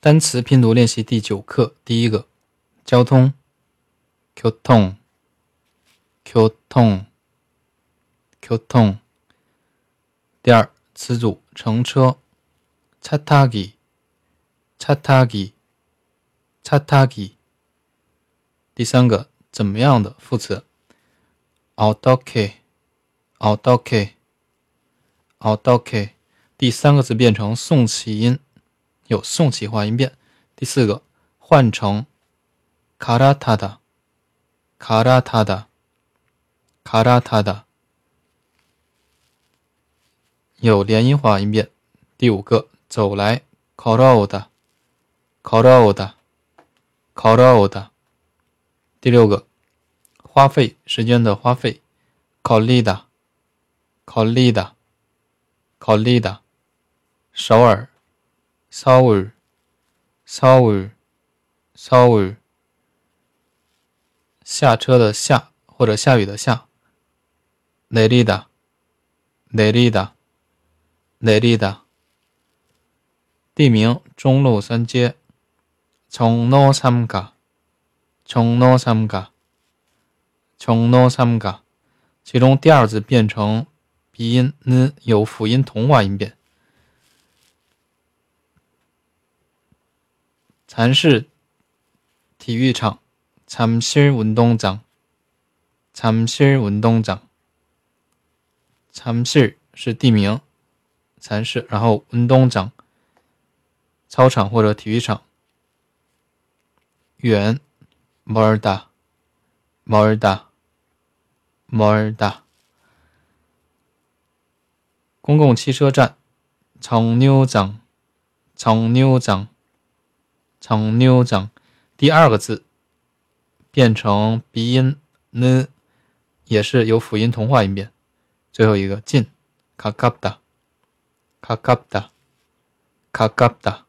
单词拼读练习第九课，第一个，交通，교통，교통，교통。第二，词组，乘车，차타 기， 차타 기， 차타 기。 第三个，怎么样的副词，어떻 게， 어떻 게， 어떻 게。 第三个字变成送气音。 有送气化音变。第四个换成卡拉塔达，卡拉塔达，卡拉塔达，有连音化音变。第五个走来卡拉欧达，卡拉欧达，卡拉欧达。第六个花费时间的花费考利达，考利达，考利达，首尔。서울 서울 서울下车的下或者下雨的下，내리다내리다내리다地名中路三街，청노삼가청노삼가청노삼가其中第二字变成鼻音 n，有辅音同化音变。 蚕市体育场，蚕市运动场，蚕市运动场。蚕市是地名，蚕市，然后运动场，操场或者体育场。远，멀 다， 멀 다， 멀 다。 公共汽车站，청료 장， 청료 장。 长 u 长，第二个字变成鼻音呢也是由辅音同化音变。最后一个进，卡卡哒，卡卡哒，卡卡哒。